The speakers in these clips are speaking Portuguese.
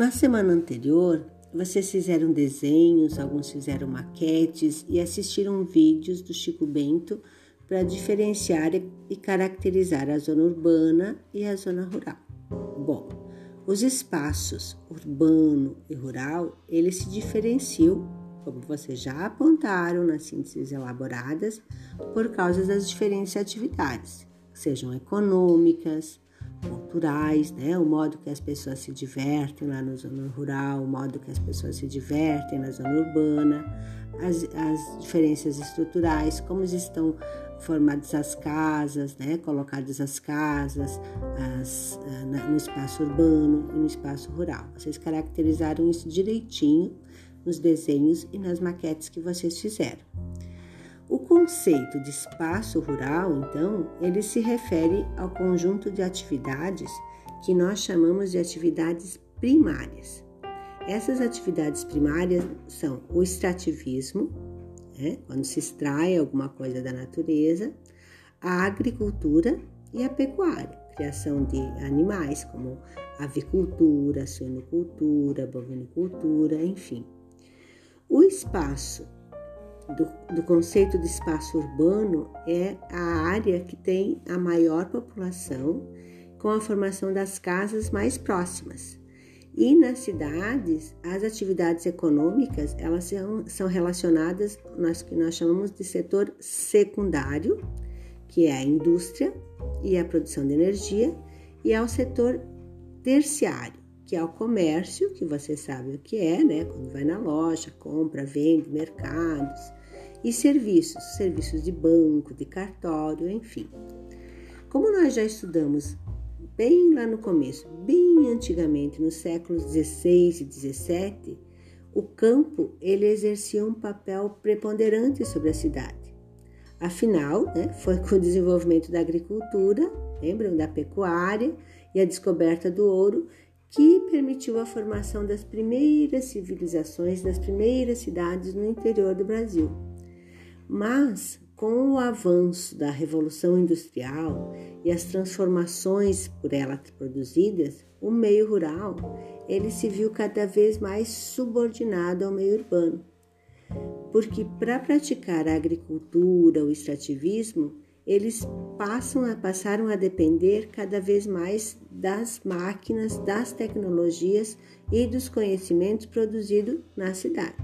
Na semana anterior, vocês fizeram desenhos, alguns fizeram maquetes e assistiram vídeos do Chico Bento para diferenciar e caracterizar a zona urbana e a zona rural. Bom, os espaços urbano e rural, eles se diferenciam, como vocês já apontaram nas sínteses elaboradas, por causa das diferentes atividades, sejam econômicas, culturais, né? O modo que as pessoas se divertem lá na zona rural, o modo que as pessoas se divertem na zona urbana, as, as diferenças estruturais, como estão formadas as casas, né? Colocadas as casas as, ah, na, no espaço urbano e no espaço rural. Vocês caracterizaram isso direitinho nos desenhos e nas maquetes que vocês fizeram. Conceito de espaço rural, então, ele se refere ao conjunto de atividades que nós chamamos de atividades primárias. Essas atividades primárias são o extrativismo, né, quando se extrai alguma coisa da natureza, a agricultura e a pecuária, criação de animais como avicultura, suinocultura, bovinicultura, enfim. O espaço do, do conceito de espaço urbano é a área que tem a maior população com a formação das casas mais próximas. E nas cidades, as atividades econômicas elas são, são relacionadas nós que nós chamamos de setor secundário, que é a indústria e a produção de energia, e ao setor terciário, que é o comércio, que você sabe o que é, né? Quando vai na loja, compra, vende, mercados, e serviços, serviços de banco, de cartório, enfim. Como nós já estudamos bem lá no começo, bem antigamente, nos séculos 16 e 17, o campo ele exercia um papel preponderante sobre a cidade. Afinal, né, foi com o desenvolvimento da agricultura, lembram da pecuária e a descoberta do ouro que permitiu a formação das primeiras civilizações, das primeiras cidades no interior do Brasil. Mas com o avanço da revolução industrial e as transformações por ela produzidas, o meio rural ele se viu cada vez mais subordinado ao meio urbano. Porque para praticar a agricultura, o extrativismo, eles passam a, passaram a depender cada vez mais das máquinas, das tecnologias e dos conhecimentos produzidos na cidade.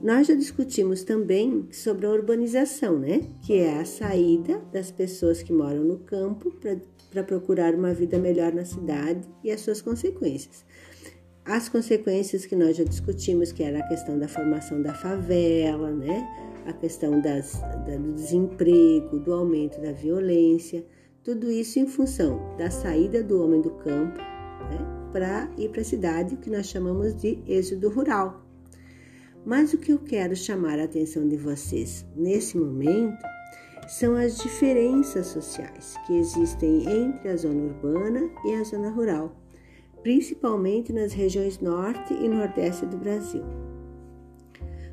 Nós já discutimos também sobre a urbanização, né? Que é a saída das pessoas que moram no campo para procurar uma vida melhor na cidade e as suas consequências. As consequências que nós já discutimos, que era a questão da formação da favela, né? A questão das, da, do desemprego, do aumento da violência, tudo isso em função da saída do homem do campo né? para ir para a cidade, o que nós chamamos de êxodo rural mas o que eu quero chamar a atenção de vocês nesse momento são as diferenças sociais que existem entre a zona urbana e a zona rural, principalmente nas regiões norte e nordeste do Brasil.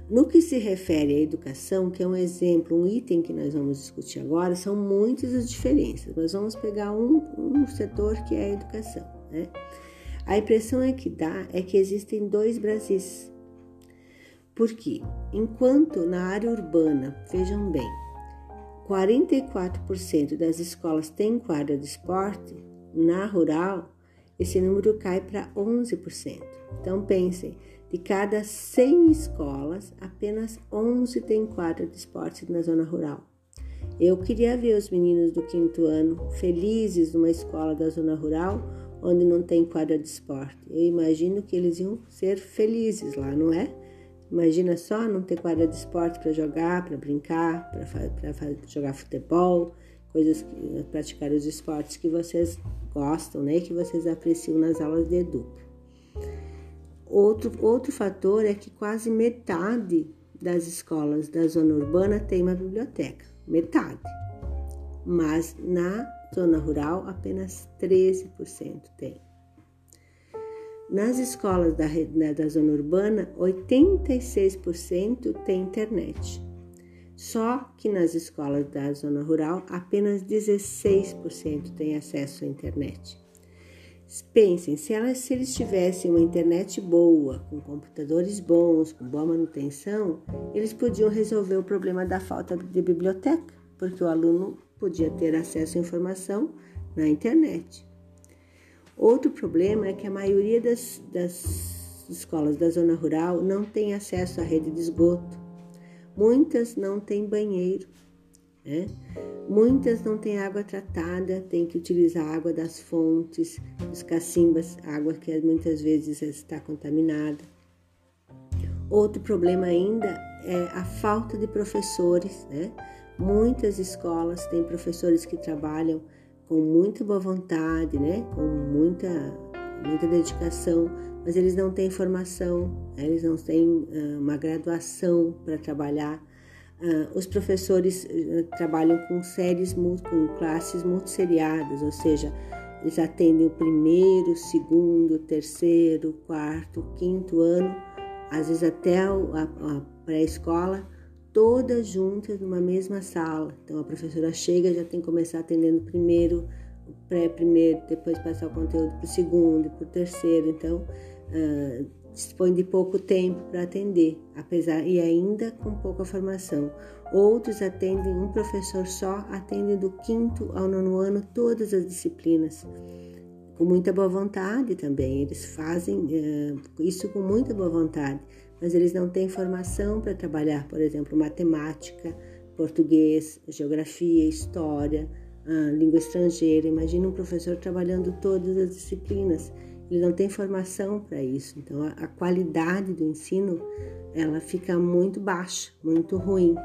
No que se refere à educação, que é um exemplo, um item que nós vamos discutir agora, são muitas as diferenças. Nós vamos pegar um, um setor que é a educação. Né? A impressão é que dá é que existem dois Brasis, porque, enquanto na área urbana, vejam bem, 44% das escolas têm quadra de esporte, na rural, esse número cai para 11%. Então, pensem, de cada 100 escolas, apenas 11 têm quadra de esporte na zona rural. Eu queria ver os meninos do quinto ano felizes numa escola da zona rural onde não tem quadra de esporte. Eu imagino que eles iam ser felizes lá, não é? Imagina só não ter quadra de esporte para jogar, para brincar, para jogar futebol, coisas praticar os esportes que vocês gostam, né, que vocês apreciam nas aulas de educa. Outro, outro fator é que quase metade das escolas da zona urbana tem uma biblioteca, metade. Mas na zona rural apenas 13% tem. Nas escolas da, né, da zona urbana, 86% tem internet. Só que nas escolas da zona rural, apenas 16% tem acesso à internet. Pensem, se, elas, se eles tivessem uma internet boa, com computadores bons, com boa manutenção, eles podiam resolver o problema da falta de biblioteca, porque o aluno podia ter acesso à informação na internet. Outro problema é que a maioria das, das escolas da zona rural não tem acesso à rede de esgoto. Muitas não têm banheiro. Né? Muitas não têm água tratada, tem que utilizar água das fontes, dos cacimbas, água que muitas vezes está contaminada. Outro problema ainda é a falta de professores. Né? Muitas escolas têm professores que trabalham com muita boa vontade, né? com muita, muita dedicação, mas eles não têm formação, né? eles não têm uma graduação para trabalhar Uh, os professores uh, trabalham com séries, com classes multisseriadas, ou seja, eles atendem o primeiro, segundo, terceiro, quarto, quinto ano, às vezes até a, a pré-escola, todas juntas numa mesma sala. Então a professora chega, já tem que começar atendendo primeiro, o pré-primeiro, depois passar o conteúdo para o segundo, para o terceiro. Então, uh, dispõe de pouco tempo para atender, apesar e ainda com pouca formação. Outros atendem um professor só, atendem do quinto ao nono ano todas as disciplinas, com muita boa vontade também. Eles fazem uh, isso com muita boa vontade, mas eles não têm formação para trabalhar, por exemplo, matemática, português, geografia, história, uh, língua estrangeira. Imagina um professor trabalhando todas as disciplinas ele não tem formação para isso. Então a, a, qualidade do ensino ela fica muito baixa, muito ruim.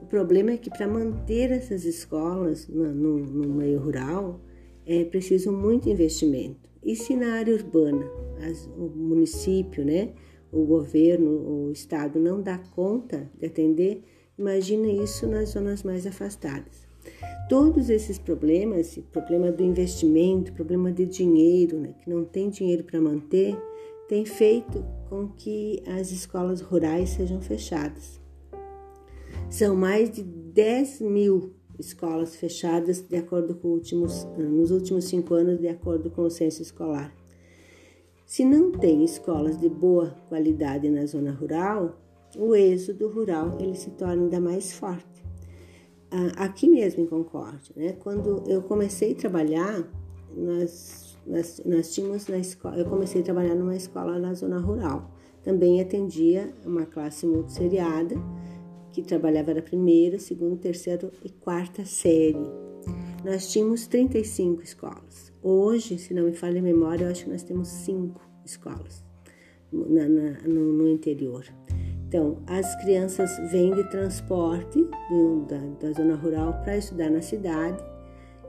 O problema é que para manter essas escolas no, no, no, meio rural é preciso muito investimento. E se na área urbana as, o município, né, o governo, o estado não dá conta de atender, imagina isso nas zonas mais afastadas. Todos esses problemas, problema do investimento, problema de dinheiro, né, que não tem dinheiro para manter, tem feito com que as escolas rurais sejam fechadas. São mais de 10 mil escolas fechadas de acordo com últimos, nos últimos cinco anos, de acordo com o censo escolar. Se não tem escolas de boa qualidade na zona rural, o êxodo rural ele se torna ainda mais forte aqui mesmo em Concórdia, né? Quando eu comecei a trabalhar, nós, nós, nós tínhamos na escola, eu comecei a trabalhar numa escola na zona rural. Também atendia uma classe multisseriada, que trabalhava na primeira, segunda, terceira e quarta série. Nós tínhamos 35 escolas. Hoje, se não me falha a memória, eu acho que nós temos cinco escolas na, na, no, no interior. Então, as crianças vêm de transporte do, da, da zona rural para estudar na cidade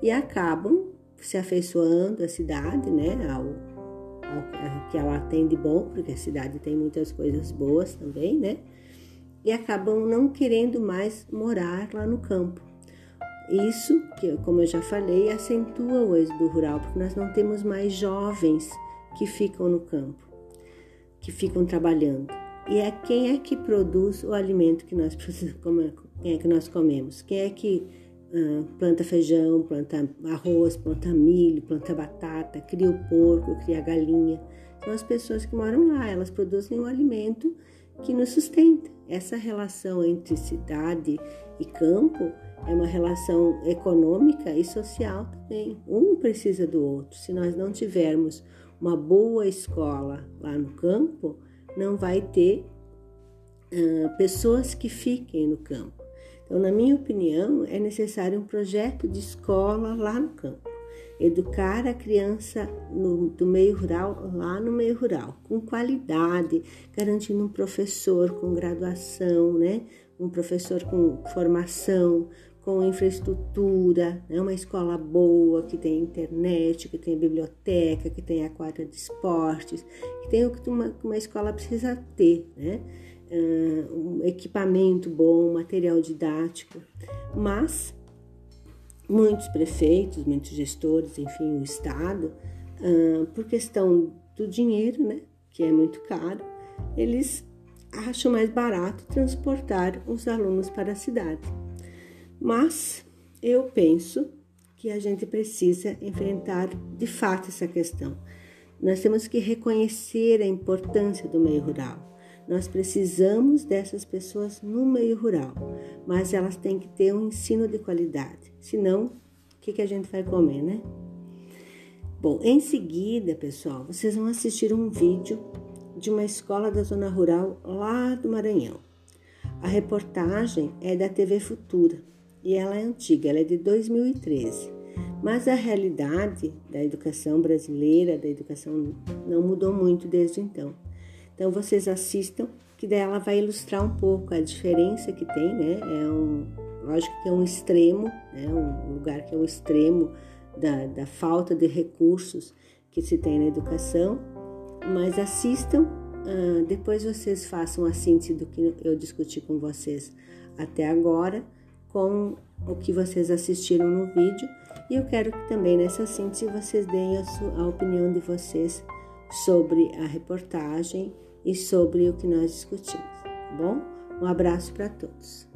e acabam se afeiçoando à cidade, né? Ao, ao, que ela tem de bom, porque a cidade tem muitas coisas boas também, né? E acabam não querendo mais morar lá no campo. Isso, que, como eu já falei, acentua o êxodo rural, porque nós não temos mais jovens que ficam no campo, que ficam trabalhando e é quem é que produz o alimento que nós precisamos, quem é que nós comemos, quem é que uh, planta feijão, planta arroz, planta milho, planta batata, cria o porco, cria a galinha. São as pessoas que moram lá, elas produzem o alimento que nos sustenta. Essa relação entre cidade e campo é uma relação econômica e social também. Um precisa do outro. Se nós não tivermos uma boa escola lá no campo, não vai ter uh, pessoas que fiquem no campo. Então, na minha opinião, é necessário um projeto de escola lá no campo. Educar a criança no, do meio rural, lá no meio rural, com qualidade, garantindo um professor com graduação, né? um professor com formação, com infraestrutura, né? uma escola boa, que tem internet, que tem biblioteca, que tem a quadra de esportes, que tem o que uma, uma escola precisa ter, né? Um equipamento bom, material didático, mas muitos prefeitos, muitos gestores, enfim, o Estado, por questão do dinheiro, né, que é muito caro, eles acham mais barato transportar os alunos para a cidade. Mas eu penso que a gente precisa enfrentar de fato essa questão. Nós temos que reconhecer a importância do meio rural. Nós precisamos dessas pessoas no meio rural, mas elas têm que ter um ensino de qualidade. Senão, o que, que a gente vai comer, né? Bom, em seguida, pessoal, vocês vão assistir um vídeo de uma escola da zona rural lá do Maranhão. A reportagem é da TV Futura e ela é antiga, ela é de 2013. Mas a realidade da educação brasileira, da educação, não mudou muito desde então. Então vocês assistam, que daí ela vai ilustrar um pouco a diferença que tem, né? É um, lógico que é um extremo, né? um lugar que é um extremo da, da falta de recursos que se tem na educação, mas assistam, uh, depois vocês façam a síntese do que eu discuti com vocês até agora, com o que vocês assistiram no vídeo e eu quero que também nessa síntese vocês deem a, sua, a opinião de vocês sobre a reportagem e sobre o que nós discutimos, tá bom? Um abraço para todos.